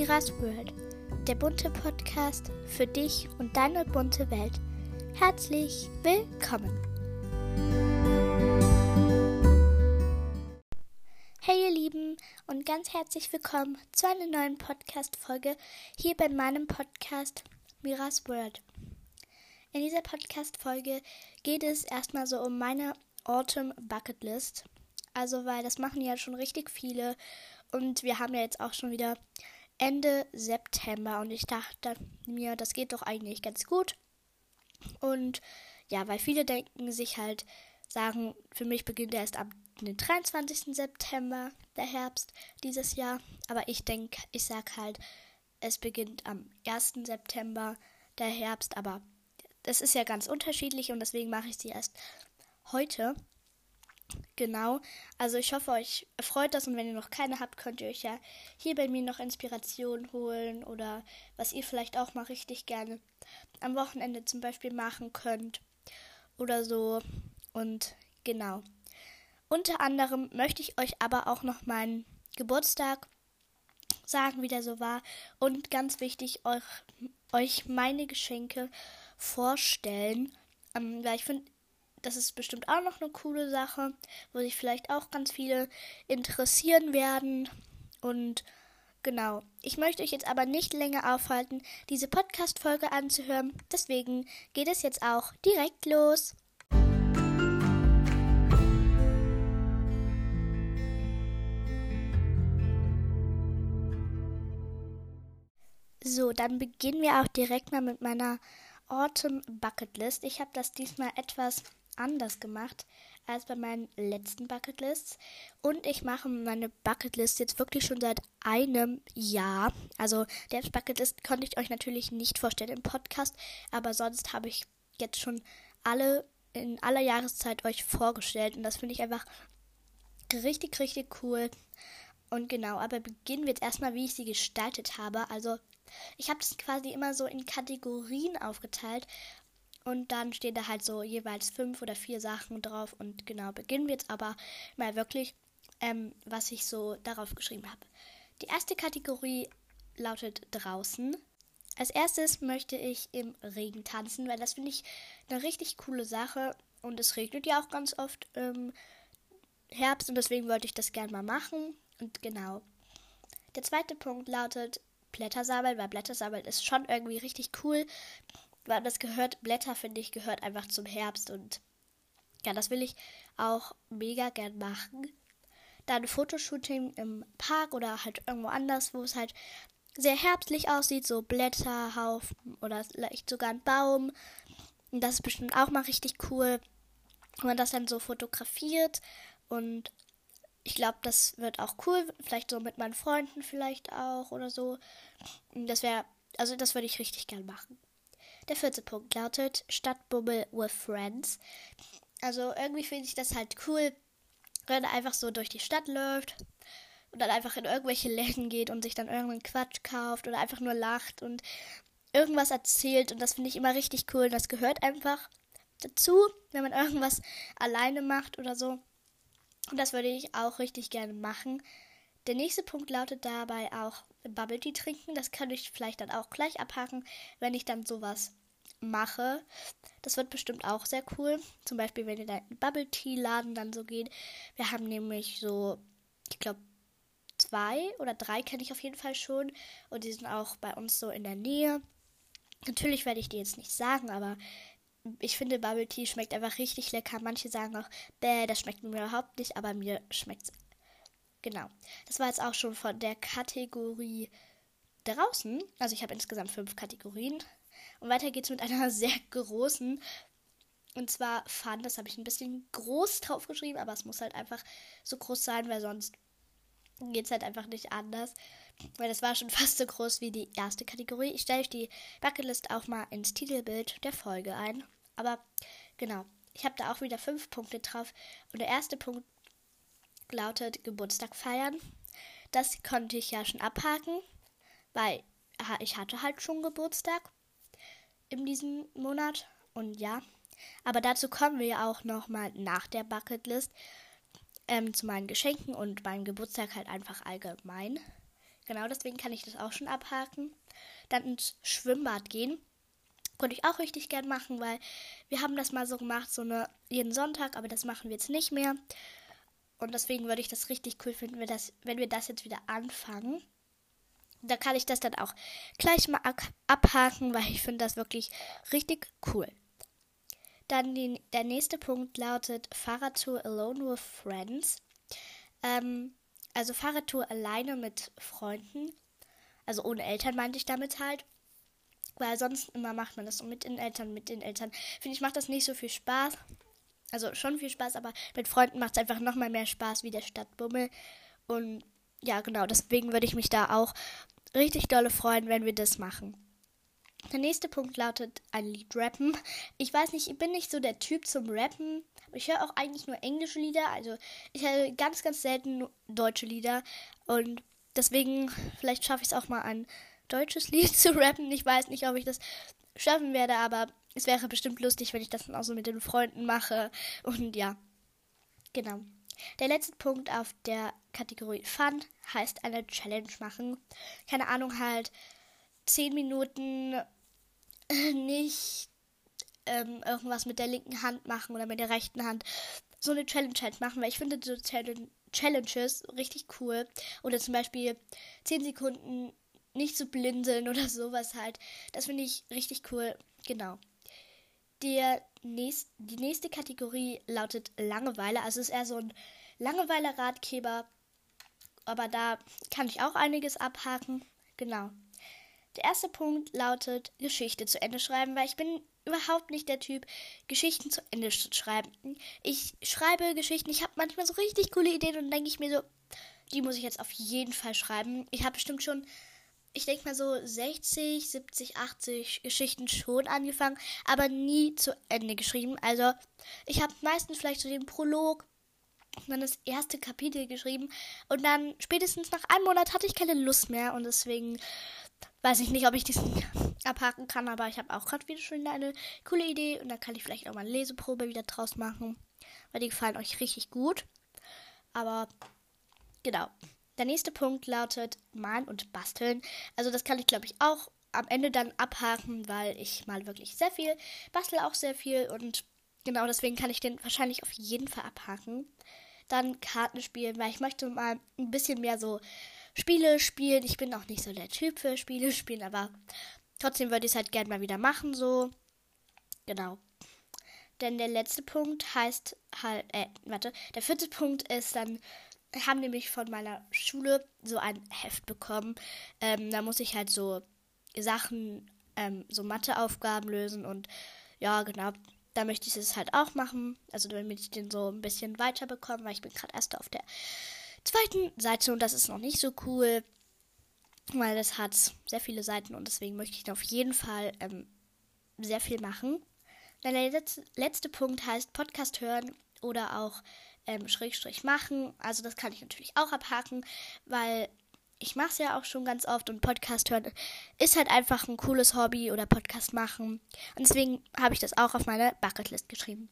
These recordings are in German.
Miras World, der bunte Podcast für dich und deine bunte Welt. Herzlich willkommen. Hey ihr Lieben und ganz herzlich willkommen zu einer neuen Podcast-Folge hier bei meinem Podcast Miras World. In dieser Podcast-Folge geht es erstmal so um meine Autumn Bucket List. Also, weil das machen ja schon richtig viele und wir haben ja jetzt auch schon wieder Ende September und ich dachte mir, das geht doch eigentlich ganz gut. Und ja, weil viele denken sich halt, sagen, für mich beginnt erst am 23. September der Herbst dieses Jahr. Aber ich denke, ich sag halt, es beginnt am 1. September der Herbst. Aber das ist ja ganz unterschiedlich und deswegen mache ich sie erst heute. Genau. Also ich hoffe, euch freut das und wenn ihr noch keine habt, könnt ihr euch ja hier bei mir noch Inspiration holen oder was ihr vielleicht auch mal richtig gerne am Wochenende zum Beispiel machen könnt oder so. Und genau. Unter anderem möchte ich euch aber auch noch meinen Geburtstag sagen, wie der so war. Und ganz wichtig, euch, euch meine Geschenke vorstellen. Ähm, weil ich finde, das ist bestimmt auch noch eine coole Sache, wo sich vielleicht auch ganz viele interessieren werden. Und genau, ich möchte euch jetzt aber nicht länger aufhalten, diese Podcast-Folge anzuhören. Deswegen geht es jetzt auch direkt los. So, dann beginnen wir auch direkt mal mit meiner Autumn Bucket List. Ich habe das diesmal etwas anders gemacht als bei meinen letzten Bucketlists. Und ich mache meine Bucketlist jetzt wirklich schon seit einem Jahr. Also der Bucketlist konnte ich euch natürlich nicht vorstellen im Podcast, aber sonst habe ich jetzt schon alle in aller Jahreszeit euch vorgestellt. Und das finde ich einfach richtig, richtig cool. Und genau, aber beginnen wir jetzt erstmal, wie ich sie gestaltet habe. Also, ich habe das quasi immer so in Kategorien aufgeteilt. Und dann stehen da halt so jeweils fünf oder vier Sachen drauf. Und genau, beginnen wir jetzt aber mal wirklich, ähm, was ich so darauf geschrieben habe. Die erste Kategorie lautet draußen. Als erstes möchte ich im Regen tanzen, weil das finde ich eine richtig coole Sache. Und es regnet ja auch ganz oft im Herbst und deswegen wollte ich das gerne mal machen. Und genau. Der zweite Punkt lautet Blättersammeln, weil Blättersammeln ist schon irgendwie richtig cool weil das gehört, Blätter finde ich, gehört einfach zum Herbst und ja, das will ich auch mega gern machen. Dann Fotoshooting im Park oder halt irgendwo anders, wo es halt sehr herbstlich aussieht, so Blätterhaufen oder vielleicht sogar ein Baum. Und das ist bestimmt auch mal richtig cool, wenn man das dann so fotografiert. Und ich glaube, das wird auch cool. Vielleicht so mit meinen Freunden vielleicht auch oder so. Das wäre, also das würde ich richtig gern machen. Der vierte Punkt lautet Stadtbummel with Friends. Also irgendwie finde ich das halt cool, wenn er einfach so durch die Stadt läuft und dann einfach in irgendwelche Läden geht und sich dann irgendeinen Quatsch kauft oder einfach nur lacht und irgendwas erzählt. Und das finde ich immer richtig cool. Das gehört einfach dazu, wenn man irgendwas alleine macht oder so. Und das würde ich auch richtig gerne machen. Der nächste Punkt lautet dabei auch Bubble Tea trinken. Das kann ich vielleicht dann auch gleich abhaken, wenn ich dann sowas mache. Das wird bestimmt auch sehr cool. Zum Beispiel, wenn ihr da in den Bubble Tea Laden dann so geht. Wir haben nämlich so, ich glaube, zwei oder drei kenne ich auf jeden Fall schon. Und die sind auch bei uns so in der Nähe. Natürlich werde ich die jetzt nicht sagen, aber ich finde Bubble Tea schmeckt einfach richtig lecker. Manche sagen auch, bäh, das schmeckt mir überhaupt nicht, aber mir schmeckt es. Genau. Das war jetzt auch schon von der Kategorie draußen. Also ich habe insgesamt fünf Kategorien. Und weiter geht's mit einer sehr großen. Und zwar Fun. Das habe ich ein bisschen groß draufgeschrieben, aber es muss halt einfach so groß sein, weil sonst geht es halt einfach nicht anders. Weil das war schon fast so groß wie die erste Kategorie. Ich stelle euch die Bucketlist auch mal ins Titelbild der Folge ein. Aber genau, ich habe da auch wieder fünf Punkte drauf. Und der erste Punkt lautet Geburtstag feiern. Das konnte ich ja schon abhaken, weil ich hatte halt schon Geburtstag in diesem Monat. Und ja, aber dazu kommen wir ja auch nochmal nach der Bucketlist ähm, zu meinen Geschenken und meinem Geburtstag halt einfach allgemein. Genau, deswegen kann ich das auch schon abhaken. Dann ins Schwimmbad gehen. Konnte ich auch richtig gern machen, weil wir haben das mal so gemacht, so eine jeden Sonntag, aber das machen wir jetzt nicht mehr. Und deswegen würde ich das richtig cool finden, wenn, das, wenn wir das jetzt wieder anfangen. Da kann ich das dann auch gleich mal abhaken, weil ich finde das wirklich richtig cool. Dann die, der nächste Punkt lautet Fahrradtour Alone with Friends. Ähm, also Fahrradtour alleine mit Freunden. Also ohne Eltern meinte ich damit halt. Weil sonst immer macht man das so mit den Eltern, mit den Eltern. Finde ich, macht das nicht so viel Spaß. Also schon viel Spaß, aber mit Freunden macht es einfach nochmal mehr Spaß wie der Stadtbummel. Und ja, genau, deswegen würde ich mich da auch richtig dolle freuen, wenn wir das machen. Der nächste Punkt lautet ein Lied rappen. Ich weiß nicht, ich bin nicht so der Typ zum Rappen. Ich höre auch eigentlich nur englische Lieder. Also ich höre ganz, ganz selten deutsche Lieder. Und deswegen, vielleicht schaffe ich es auch mal ein deutsches Lied zu rappen. Ich weiß nicht, ob ich das schaffen werde, aber es wäre bestimmt lustig, wenn ich das dann auch so mit den Freunden mache. Und ja, genau. Der letzte Punkt auf der Kategorie Fun heißt eine Challenge machen. Keine Ahnung, halt 10 Minuten nicht ähm, irgendwas mit der linken Hand machen oder mit der rechten Hand. So eine Challenge halt machen, weil ich finde so Challenges richtig cool. Oder zum Beispiel 10 Sekunden nicht zu blinzeln oder sowas halt. Das finde ich richtig cool. Genau. Der nächst, die nächste Kategorie lautet Langeweile. Also ist eher so ein Langeweile-Ratgeber. Aber da kann ich auch einiges abhaken. Genau. Der erste Punkt lautet Geschichte zu Ende schreiben, weil ich bin überhaupt nicht der Typ, Geschichten zu Ende zu schreiben. Ich schreibe Geschichten, ich habe manchmal so richtig coole Ideen und denke ich mir so, die muss ich jetzt auf jeden Fall schreiben. Ich habe bestimmt schon ich denke mal so 60, 70, 80 Geschichten schon angefangen, aber nie zu Ende geschrieben. Also ich habe meistens vielleicht so den Prolog, dann das erste Kapitel geschrieben und dann spätestens nach einem Monat hatte ich keine Lust mehr und deswegen weiß ich nicht, ob ich diesen abhaken kann, aber ich habe auch gerade wieder schon eine coole Idee und da kann ich vielleicht auch mal eine Leseprobe wieder draus machen, weil die gefallen euch richtig gut. Aber genau. Der nächste Punkt lautet Malen und Basteln. Also das kann ich, glaube ich, auch am Ende dann abhaken, weil ich mal wirklich sehr viel, bastel auch sehr viel und genau deswegen kann ich den wahrscheinlich auf jeden Fall abhaken. Dann Karten spielen, weil ich möchte mal ein bisschen mehr so Spiele spielen. Ich bin auch nicht so der Typ für Spiele spielen, aber trotzdem würde ich es halt gerne mal wieder machen, so. Genau. Denn der letzte Punkt heißt halt, äh, warte, der vierte Punkt ist dann haben nämlich von meiner Schule so ein Heft bekommen. Ähm, da muss ich halt so Sachen, ähm, so Matheaufgaben lösen und ja, genau. Da möchte ich es halt auch machen. Also damit ich den so ein bisschen weiter bekomme, weil ich bin gerade erst auf der zweiten Seite und das ist noch nicht so cool, weil das hat sehr viele Seiten und deswegen möchte ich auf jeden Fall ähm, sehr viel machen. Dann der letzte, letzte Punkt heißt Podcast hören oder auch ähm, Schrägstrich machen. Also das kann ich natürlich auch abhaken, weil ich mache es ja auch schon ganz oft und Podcast hören ist halt einfach ein cooles Hobby oder Podcast machen. Und deswegen habe ich das auch auf meine Bucketlist geschrieben.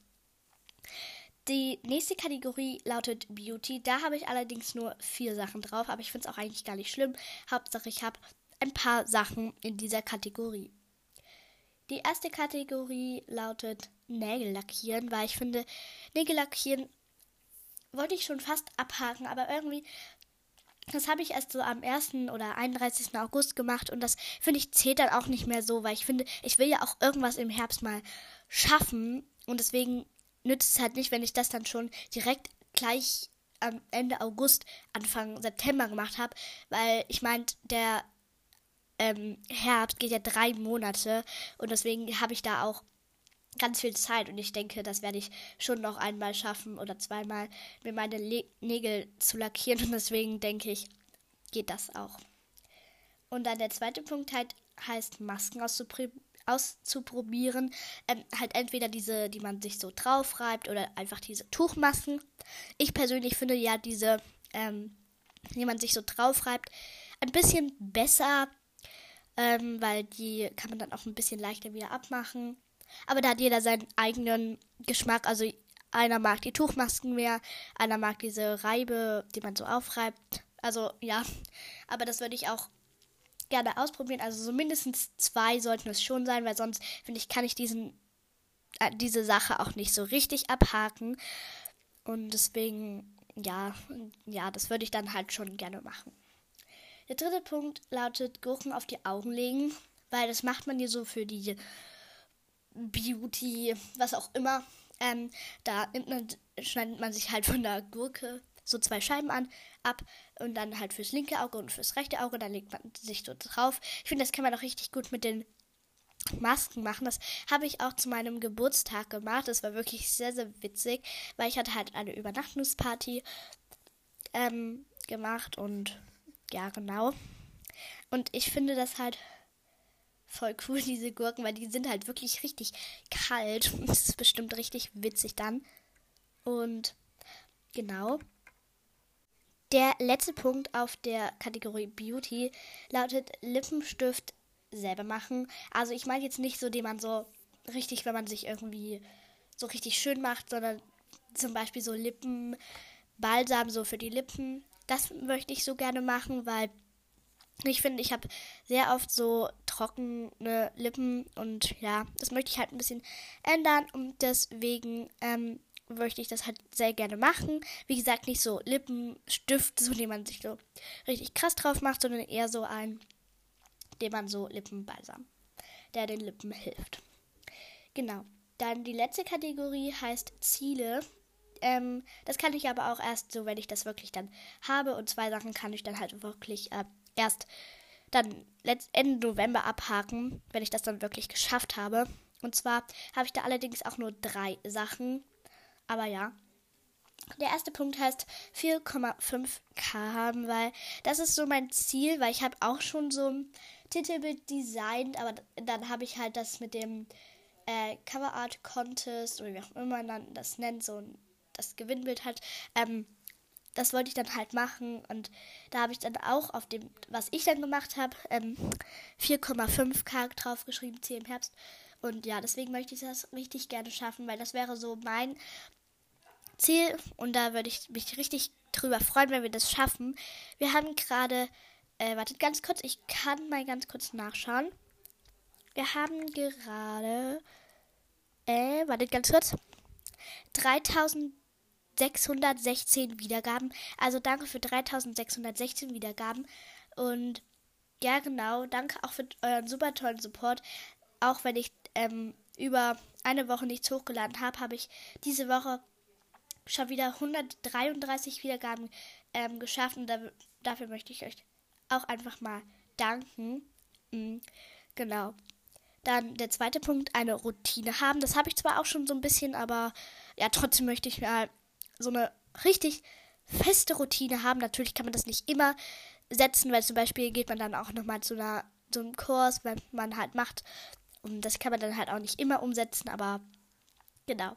Die nächste Kategorie lautet Beauty. Da habe ich allerdings nur vier Sachen drauf, aber ich finde es auch eigentlich gar nicht schlimm. Hauptsache, ich habe ein paar Sachen in dieser Kategorie. Die erste Kategorie lautet Nägel lackieren, weil ich finde, Nägel lackieren wollte ich schon fast abhaken, aber irgendwie, das habe ich erst so am 1. oder 31. August gemacht und das finde ich zählt dann auch nicht mehr so, weil ich finde, ich will ja auch irgendwas im Herbst mal schaffen und deswegen nützt es halt nicht, wenn ich das dann schon direkt gleich am Ende August, Anfang September gemacht habe, weil ich meinte, der ähm, Herbst geht ja drei Monate und deswegen habe ich da auch ganz viel Zeit und ich denke, das werde ich schon noch einmal schaffen oder zweimal, mir meine Le Nägel zu lackieren und deswegen denke ich, geht das auch. Und dann der zweite Punkt halt heißt Masken auszuprobieren. Ähm, halt entweder diese, die man sich so drauf reibt oder einfach diese Tuchmasken. Ich persönlich finde ja diese, ähm, die man sich so drauf reibt, ein bisschen besser, ähm, weil die kann man dann auch ein bisschen leichter wieder abmachen. Aber da hat jeder seinen eigenen Geschmack. Also einer mag die Tuchmasken mehr, einer mag diese Reibe, die man so aufreibt. Also ja, aber das würde ich auch gerne ausprobieren. Also so mindestens zwei sollten es schon sein, weil sonst finde ich, kann ich diesen äh, diese Sache auch nicht so richtig abhaken. Und deswegen, ja, ja, das würde ich dann halt schon gerne machen. Der dritte Punkt lautet Gurken auf die Augen legen, weil das macht man hier so für die Beauty, was auch immer. Ähm, da man, schneidet man sich halt von der Gurke so zwei Scheiben an, ab und dann halt fürs linke Auge und fürs rechte Auge, dann legt man sich so drauf. Ich finde, das kann man auch richtig gut mit den Masken machen. Das habe ich auch zu meinem Geburtstag gemacht. Das war wirklich sehr, sehr witzig, weil ich hatte halt eine Übernachtungsparty ähm, gemacht und ja, genau. Und ich finde das halt voll cool, diese Gurken, weil die sind halt wirklich richtig kalt. Das ist bestimmt richtig witzig dann. Und genau. Der letzte Punkt auf der Kategorie Beauty lautet Lippenstift selber machen. Also ich meine jetzt nicht so, den man so richtig, wenn man sich irgendwie so richtig schön macht, sondern zum Beispiel so Lippenbalsam so für die Lippen. Das möchte ich so gerne machen, weil ich finde, ich habe sehr oft so trockene Lippen und ja, das möchte ich halt ein bisschen ändern und deswegen ähm, möchte ich das halt sehr gerne machen. Wie gesagt, nicht so Lippenstift, so den man sich so richtig krass drauf macht, sondern eher so ein dem man so Lippenbalsam, der den Lippen hilft. Genau. Dann die letzte Kategorie heißt Ziele. Ähm, das kann ich aber auch erst so, wenn ich das wirklich dann habe. Und zwei Sachen kann ich dann halt wirklich äh, erst dann Ende November abhaken, wenn ich das dann wirklich geschafft habe. Und zwar habe ich da allerdings auch nur drei Sachen. Aber ja. Der erste Punkt heißt 4,5k haben, weil das ist so mein Ziel, weil ich habe auch schon so Titelbild designt, aber dann habe ich halt das mit dem äh, Cover Art Contest oder wie auch immer man das nennt, so das Gewinnbild halt. Ähm, das wollte ich dann halt machen und da habe ich dann auch auf dem, was ich dann gemacht habe, ähm, 4,5k draufgeschrieben, Ziel im Herbst. Und ja, deswegen möchte ich das richtig gerne schaffen, weil das wäre so mein Ziel und da würde ich mich richtig drüber freuen, wenn wir das schaffen. Wir haben gerade äh, wartet ganz kurz, ich kann mal ganz kurz nachschauen. Wir haben gerade. Äh, wartet ganz kurz. 3616 Wiedergaben. Also danke für 3616 Wiedergaben. Und ja, genau, danke auch für euren super tollen Support. Auch wenn ich ähm, über eine Woche nichts hochgeladen habe, habe ich diese Woche schon wieder 133 Wiedergaben ähm, geschafft. Da, dafür möchte ich euch auch einfach mal danken. Mhm, genau. Dann der zweite Punkt, eine Routine haben. Das habe ich zwar auch schon so ein bisschen, aber ja, trotzdem möchte ich mal so eine richtig feste Routine haben. Natürlich kann man das nicht immer setzen, weil zum Beispiel geht man dann auch nochmal zu einer, einem Kurs, wenn man halt macht. Und das kann man dann halt auch nicht immer umsetzen, aber genau.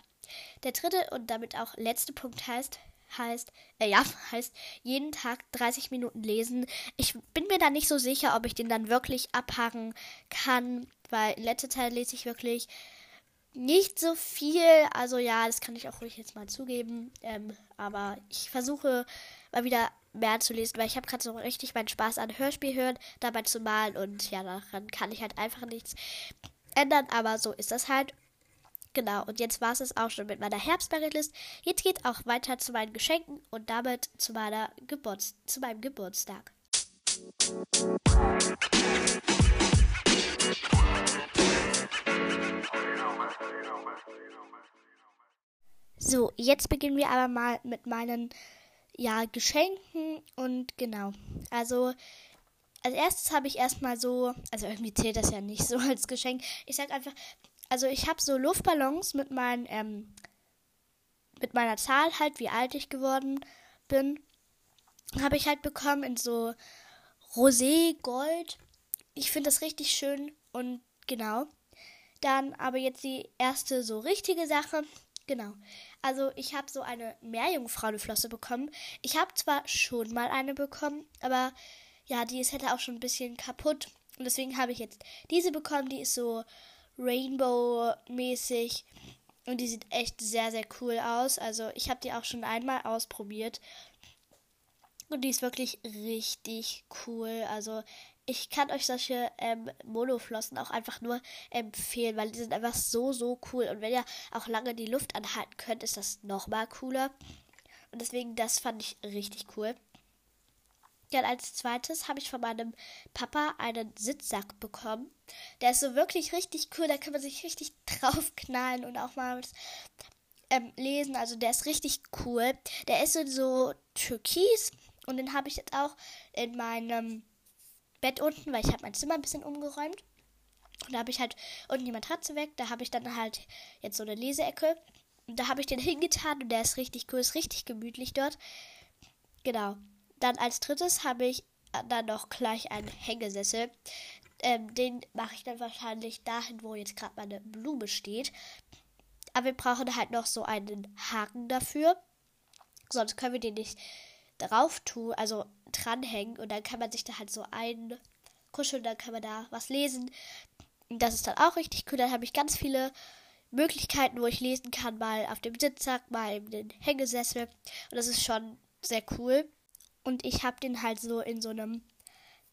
Der dritte und damit auch letzte Punkt heißt, heißt, äh, ja, heißt jeden Tag 30 Minuten lesen. Ich bin mir da nicht so sicher, ob ich den dann wirklich abhaken kann, weil in letzter Zeit lese ich wirklich nicht so viel. Also ja, das kann ich auch ruhig jetzt mal zugeben. Ähm, aber ich versuche mal wieder mehr zu lesen, weil ich habe gerade so richtig meinen Spaß an Hörspiel hören, dabei zu malen und ja, daran kann ich halt einfach nichts ändern. Aber so ist das halt. Genau, und jetzt war es auch schon mit meiner Herbstbucketlist. Jetzt geht auch weiter zu meinen Geschenken und damit zu, meiner Geburts zu meinem Geburtstag. Jetzt beginnen wir aber mal mit meinen ja, Geschenken und genau. Also als erstes habe ich erstmal so, also irgendwie zählt das ja nicht so als Geschenk. Ich sage einfach, also ich habe so Luftballons mit meinen, ähm, mit meiner Zahl halt, wie alt ich geworden bin, habe ich halt bekommen in so Rosé, Gold. Ich finde das richtig schön und genau. Dann aber jetzt die erste so richtige Sache. Genau. Also ich habe so eine Meerjungfrauenflosse bekommen. Ich habe zwar schon mal eine bekommen, aber ja, die ist hätte auch schon ein bisschen kaputt. Und deswegen habe ich jetzt diese bekommen. Die ist so Rainbow-mäßig. Und die sieht echt sehr, sehr cool aus. Also ich habe die auch schon einmal ausprobiert. Und die ist wirklich richtig cool. Also ich kann euch solche ähm, Monoflossen auch einfach nur empfehlen, weil die sind einfach so, so cool. Und wenn ihr auch lange die Luft anhalten könnt, ist das nochmal cooler. Und deswegen, das fand ich richtig cool. Dann als zweites habe ich von meinem Papa einen Sitzsack bekommen. Der ist so wirklich richtig cool. Da kann man sich richtig draufknallen und auch mal ähm, lesen. Also der ist richtig cool. Der ist so türkis und den habe ich jetzt auch in meinem Bett unten, weil ich habe mein Zimmer ein bisschen umgeräumt. Und da habe ich halt unten die Matratze weg. Da habe ich dann halt jetzt so eine Leseecke. Und da habe ich den hingetan und der ist richtig cool, ist richtig gemütlich dort. Genau. Dann als drittes habe ich dann noch gleich einen Hängesessel. Ähm, den mache ich dann wahrscheinlich dahin, wo jetzt gerade meine Blume steht. Aber wir brauchen halt noch so einen Haken dafür. Sonst können wir den nicht drauf tun, also dranhängen. Und dann kann man sich da halt so einkuscheln, dann kann man da was lesen. Und das ist dann auch richtig cool. Dann habe ich ganz viele Möglichkeiten, wo ich lesen kann. Mal auf dem Sitzsack, mal in den Hängesessel. Und das ist schon sehr cool. Und ich habe den halt so in so einem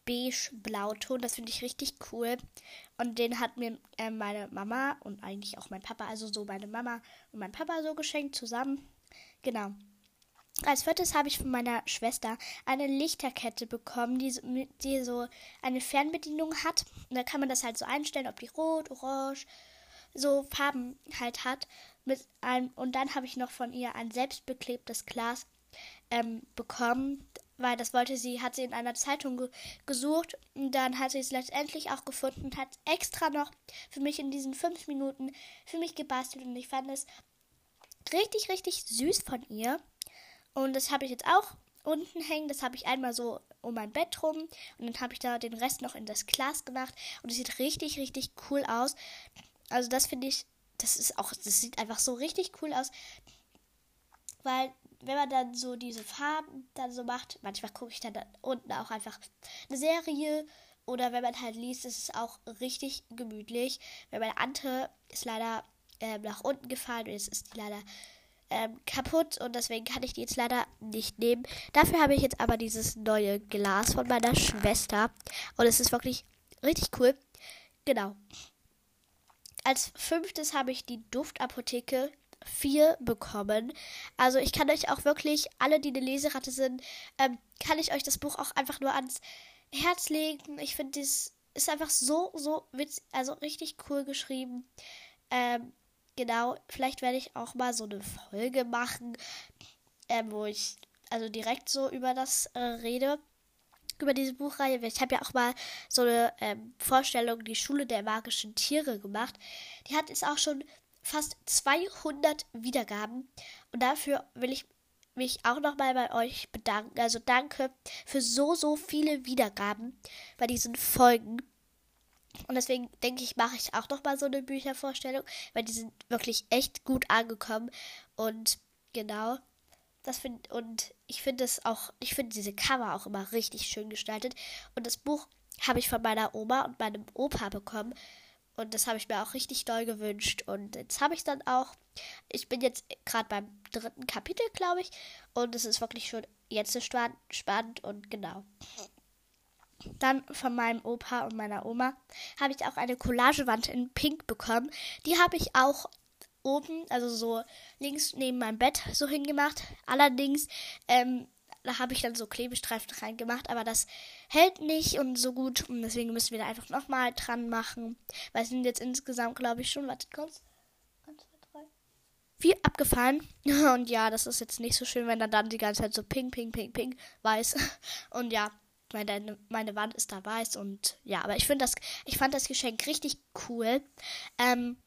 beige-blauton. Das finde ich richtig cool. Und den hat mir äh, meine Mama und eigentlich auch mein Papa, also so meine Mama und mein Papa so geschenkt zusammen. Genau. Als viertes habe ich von meiner Schwester eine Lichterkette bekommen, die, die so eine Fernbedienung hat. Und da kann man das halt so einstellen, ob die rot, orange, so Farben halt hat. Mit einem, und dann habe ich noch von ihr ein selbstbeklebtes Glas ähm, bekommen, weil das wollte sie, hat sie in einer Zeitung ge gesucht und dann hat sie es letztendlich auch gefunden und hat extra noch für mich in diesen fünf Minuten für mich gebastelt und ich fand es richtig, richtig süß von ihr. Und das habe ich jetzt auch unten hängen. Das habe ich einmal so um mein Bett rum und dann habe ich da den Rest noch in das Glas gemacht und es sieht richtig, richtig cool aus. Also das finde ich, das ist auch, das sieht einfach so richtig cool aus, weil wenn man dann so diese Farben dann so macht, manchmal gucke ich dann, dann unten auch einfach eine Serie oder wenn man halt liest, ist es auch richtig gemütlich. Weil meine Ante ist leider ähm, nach unten gefallen und jetzt ist die leider ähm, kaputt und deswegen kann ich die jetzt leider nicht nehmen. Dafür habe ich jetzt aber dieses neue Glas von meiner Schwester und es ist wirklich richtig cool. Genau. Als fünftes habe ich die Duftapotheke 4 bekommen. Also ich kann euch auch wirklich, alle, die eine Leseratte sind, ähm, kann ich euch das Buch auch einfach nur ans Herz legen. Ich finde, das ist einfach so, so witzig, also richtig cool geschrieben. Ähm, genau, vielleicht werde ich auch mal so eine Folge machen, ähm, wo ich also direkt so über das äh, rede über diese Buchreihe. Ich habe ja auch mal so eine ähm, Vorstellung, die Schule der magischen Tiere gemacht. Die hat es auch schon fast 200 Wiedergaben. Und dafür will ich mich auch nochmal bei euch bedanken. Also danke für so, so viele Wiedergaben bei diesen Folgen. Und deswegen denke ich, mache ich auch nochmal so eine Büchervorstellung, weil die sind wirklich echt gut angekommen. Und genau, das finde und ich finde es auch, ich finde diese Cover auch immer richtig schön gestaltet. Und das Buch habe ich von meiner Oma und meinem Opa bekommen. Und das habe ich mir auch richtig doll gewünscht. Und jetzt habe ich dann auch. Ich bin jetzt gerade beim dritten Kapitel, glaube ich. Und es ist wirklich schon jetzt so spannend und genau. Dann von meinem Opa und meiner Oma habe ich auch eine Collagewand in Pink bekommen. Die habe ich auch oben, also so links neben meinem Bett so hingemacht. Allerdings ähm, da habe ich dann so Klebestreifen reingemacht, aber das hält nicht und so gut. Und deswegen müssen wir da einfach nochmal dran machen. Weil es sind jetzt insgesamt, glaube ich, schon, wartet kurz. Eins, zwei, drei. Vier abgefallen. Und ja, das ist jetzt nicht so schön, wenn dann, dann die ganze Zeit so ping, ping, ping, ping, weiß. Und ja, meine, meine Wand ist da weiß und ja, aber ich finde das, ich fand das Geschenk richtig cool. Ähm,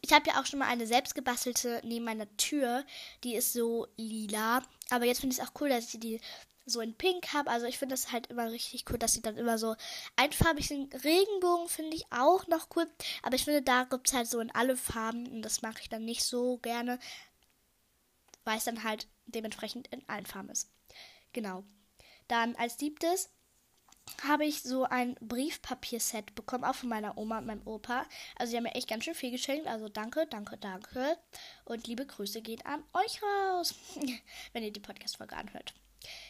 ich habe ja auch schon mal eine selbstgebastelte neben meiner Tür. Die ist so lila. Aber jetzt finde ich es auch cool, dass ich die so in Pink habe. Also ich finde das halt immer richtig cool, dass sie dann immer so einfarbig sind. Regenbogen finde ich auch noch cool. Aber ich finde, da gibt es halt so in alle Farben. Und das mache ich dann nicht so gerne. Weil es dann halt dementsprechend in allen Farben ist. Genau. Dann als siebtes habe ich so ein Briefpapierset bekommen, auch von meiner Oma und meinem Opa. Also sie haben mir echt ganz schön viel geschenkt. Also danke, danke, danke. Und liebe Grüße geht an euch raus, wenn ihr die Podcast-Folge anhört.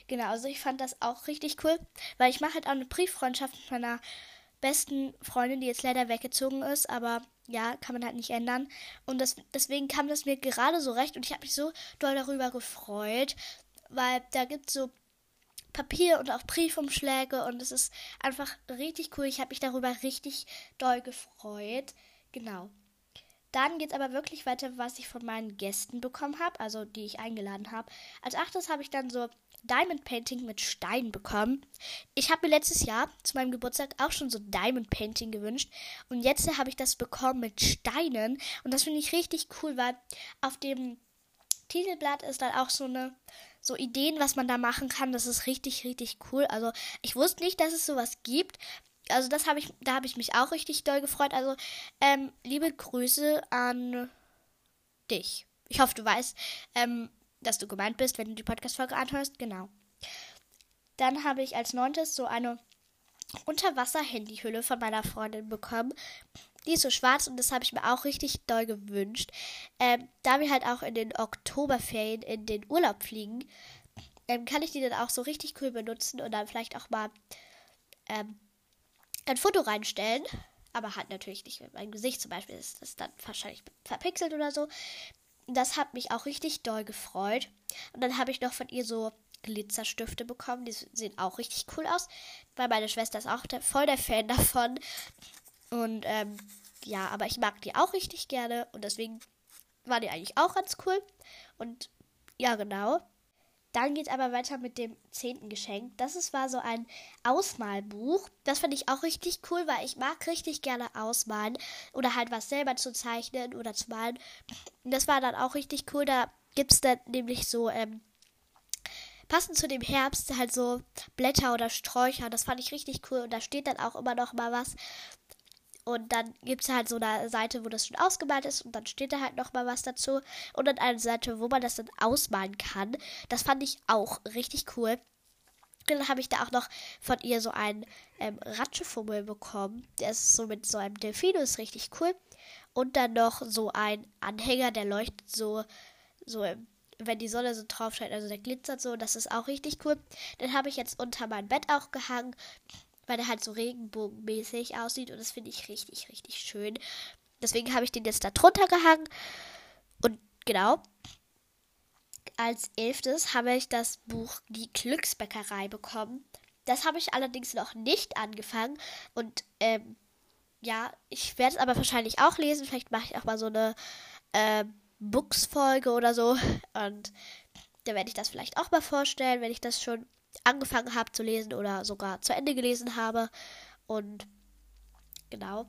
Genau, also ich fand das auch richtig cool, weil ich mache halt auch eine Brieffreundschaft mit meiner besten Freundin, die jetzt leider weggezogen ist, aber ja, kann man halt nicht ändern. Und das, deswegen kam das mir gerade so recht und ich habe mich so doll darüber gefreut, weil da gibt es so Papier und auch Briefumschläge und es ist einfach richtig cool. Ich habe mich darüber richtig doll gefreut. Genau. Dann geht es aber wirklich weiter, was ich von meinen Gästen bekommen habe, also die ich eingeladen habe. Als achtes habe ich dann so Diamond Painting mit Stein bekommen. Ich habe mir letztes Jahr zu meinem Geburtstag auch schon so Diamond Painting gewünscht. Und jetzt habe ich das bekommen mit Steinen. Und das finde ich richtig cool, weil auf dem Titelblatt ist dann auch so eine so Ideen, was man da machen kann. Das ist richtig, richtig cool. Also ich wusste nicht, dass es sowas gibt. Also das habe ich, da habe ich mich auch richtig doll gefreut. Also ähm, liebe Grüße an dich. Ich hoffe, du weißt, ähm, dass du gemeint bist, wenn du die Podcast-Folge anhörst. Genau. Dann habe ich als neuntes so eine Unterwasser-Handyhülle von meiner Freundin bekommen. Die ist so schwarz und das habe ich mir auch richtig doll gewünscht. Ähm, da wir halt auch in den Oktoberferien in den Urlaub fliegen, ähm, kann ich die dann auch so richtig cool benutzen und dann vielleicht auch mal ähm, ein Foto reinstellen. Aber halt natürlich nicht mit meinem Gesicht zum Beispiel. Ist das dann wahrscheinlich verpixelt oder so das hat mich auch richtig doll gefreut. Und dann habe ich noch von ihr so Glitzerstifte bekommen. Die sehen auch richtig cool aus, weil meine Schwester ist auch der, voll der Fan davon. Und ähm, ja, aber ich mag die auch richtig gerne und deswegen war die eigentlich auch ganz cool. Und ja, genau. Dann geht aber weiter mit dem zehnten Geschenk. Das ist, war so ein Ausmalbuch. Das fand ich auch richtig cool, weil ich mag richtig gerne ausmalen oder halt was selber zu zeichnen oder zu malen. Und das war dann auch richtig cool. Da gibt es dann nämlich so, ähm, passend zu dem Herbst, halt so Blätter oder Sträucher. Das fand ich richtig cool. Und da steht dann auch immer noch mal was. Und dann gibt es halt so eine Seite, wo das schon ausgemalt ist und dann steht da halt nochmal was dazu. Und dann eine Seite, wo man das dann ausmalen kann. Das fand ich auch richtig cool. Dann habe ich da auch noch von ihr so einen ähm, Ratschefummel bekommen. Der ist so mit so einem Delfino, ist richtig cool. Und dann noch so ein Anhänger, der leuchtet so, so wenn die Sonne so drauf scheint, also der glitzert so, das ist auch richtig cool. Den habe ich jetzt unter mein Bett auch gehangen weil der halt so regenbogenmäßig aussieht und das finde ich richtig, richtig schön. Deswegen habe ich den jetzt da drunter gehangen. Und genau. Als elftes habe ich das Buch Die Glücksbäckerei bekommen. Das habe ich allerdings noch nicht angefangen. Und ähm, ja, ich werde es aber wahrscheinlich auch lesen. Vielleicht mache ich auch mal so eine äh, Books-Folge oder so. Und da werde ich das vielleicht auch mal vorstellen, wenn ich das schon angefangen habe zu lesen oder sogar zu Ende gelesen habe. Und genau.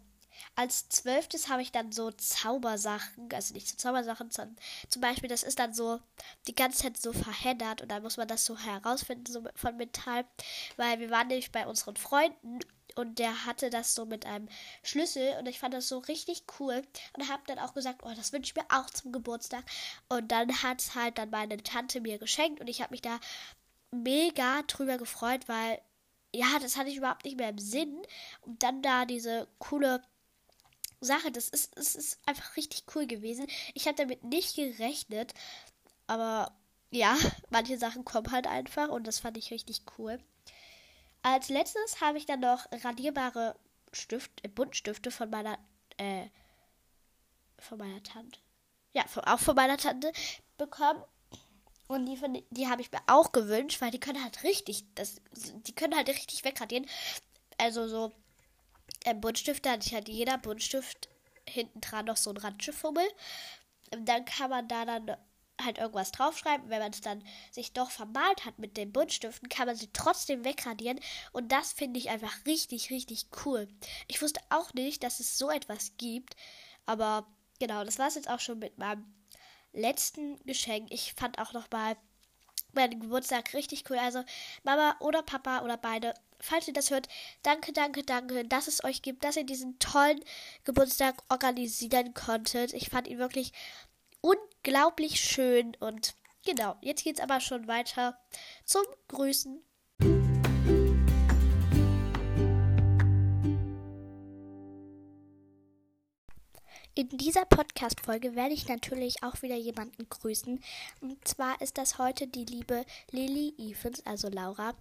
Als zwölftes habe ich dann so Zaubersachen, also nicht so Zaubersachen, sondern zum Beispiel, das ist dann so die ganze Zeit so verheddert und dann muss man das so herausfinden, so von Metall. Weil wir waren nämlich bei unseren Freunden und der hatte das so mit einem Schlüssel und ich fand das so richtig cool und habe dann auch gesagt, oh, das wünsche ich mir auch zum Geburtstag. Und dann hat halt dann meine Tante mir geschenkt und ich habe mich da mega drüber gefreut, weil ja, das hatte ich überhaupt nicht mehr im Sinn. Und dann da diese coole Sache, das ist, das ist einfach richtig cool gewesen. Ich habe damit nicht gerechnet, aber ja, manche Sachen kommen halt einfach und das fand ich richtig cool. Als letztes habe ich dann noch radierbare Stift, äh, Buntstifte von meiner, äh, von meiner Tante. Ja, von, auch von meiner Tante bekommen. Und die, die habe ich mir auch gewünscht, weil die können halt richtig, das, die können halt richtig wegradieren. Also so äh, Buntstifte hat halt jeder Buntstift hinten dran noch so ein Ratschefummel. Dann kann man da dann halt irgendwas draufschreiben. Wenn man es dann sich doch vermalt hat mit den Buntstiften, kann man sie trotzdem wegradieren. Und das finde ich einfach richtig, richtig cool. Ich wusste auch nicht, dass es so etwas gibt. Aber genau, das war es jetzt auch schon mit meinem letzten Geschenk. Ich fand auch noch mal meinen Geburtstag richtig cool. Also Mama oder Papa oder beide, falls ihr das hört, danke, danke, danke, dass es euch gibt, dass ihr diesen tollen Geburtstag organisieren konntet. Ich fand ihn wirklich unglaublich schön und genau, jetzt geht es aber schon weiter zum Grüßen. In dieser Podcast-Folge werde ich natürlich auch wieder jemanden grüßen. Und zwar ist das heute die liebe Lily Evans, also Laura.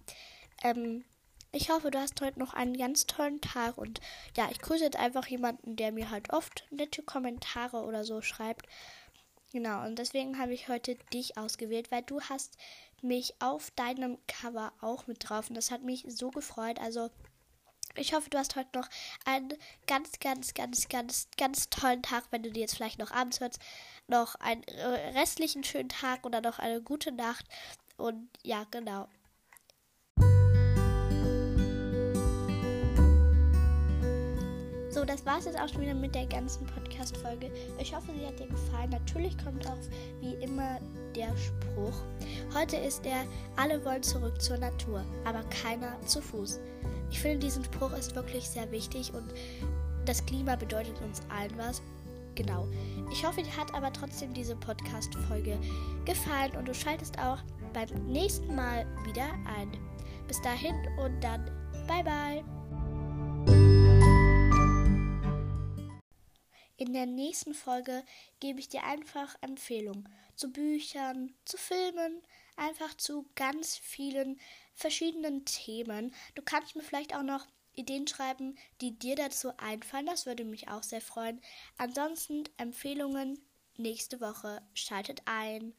Ähm, ich hoffe, du hast heute noch einen ganz tollen Tag und ja, ich grüße jetzt einfach jemanden, der mir halt oft nette Kommentare oder so schreibt. Genau, und deswegen habe ich heute dich ausgewählt, weil du hast mich auf deinem Cover auch mit drauf und das hat mich so gefreut. Also ich hoffe, du hast heute noch einen ganz, ganz, ganz, ganz, ganz tollen Tag, wenn du dir jetzt vielleicht noch abends hörst. Noch einen restlichen schönen Tag oder noch eine gute Nacht. Und ja, genau. So, das war es jetzt auch schon wieder mit der ganzen Podcast-Folge. Ich hoffe, sie hat dir gefallen. Natürlich kommt auch wie immer der Spruch. Heute ist der, alle wollen zurück zur Natur, aber keiner zu Fuß. Ich finde, diesen Spruch ist wirklich sehr wichtig und das Klima bedeutet uns allen was. Genau. Ich hoffe, dir hat aber trotzdem diese Podcast-Folge gefallen und du schaltest auch beim nächsten Mal wieder ein. Bis dahin und dann bye bye. In der nächsten Folge gebe ich dir einfach Empfehlungen zu Büchern, zu Filmen, einfach zu ganz vielen verschiedenen Themen. Du kannst mir vielleicht auch noch Ideen schreiben, die dir dazu einfallen. Das würde mich auch sehr freuen. Ansonsten Empfehlungen nächste Woche. Schaltet ein.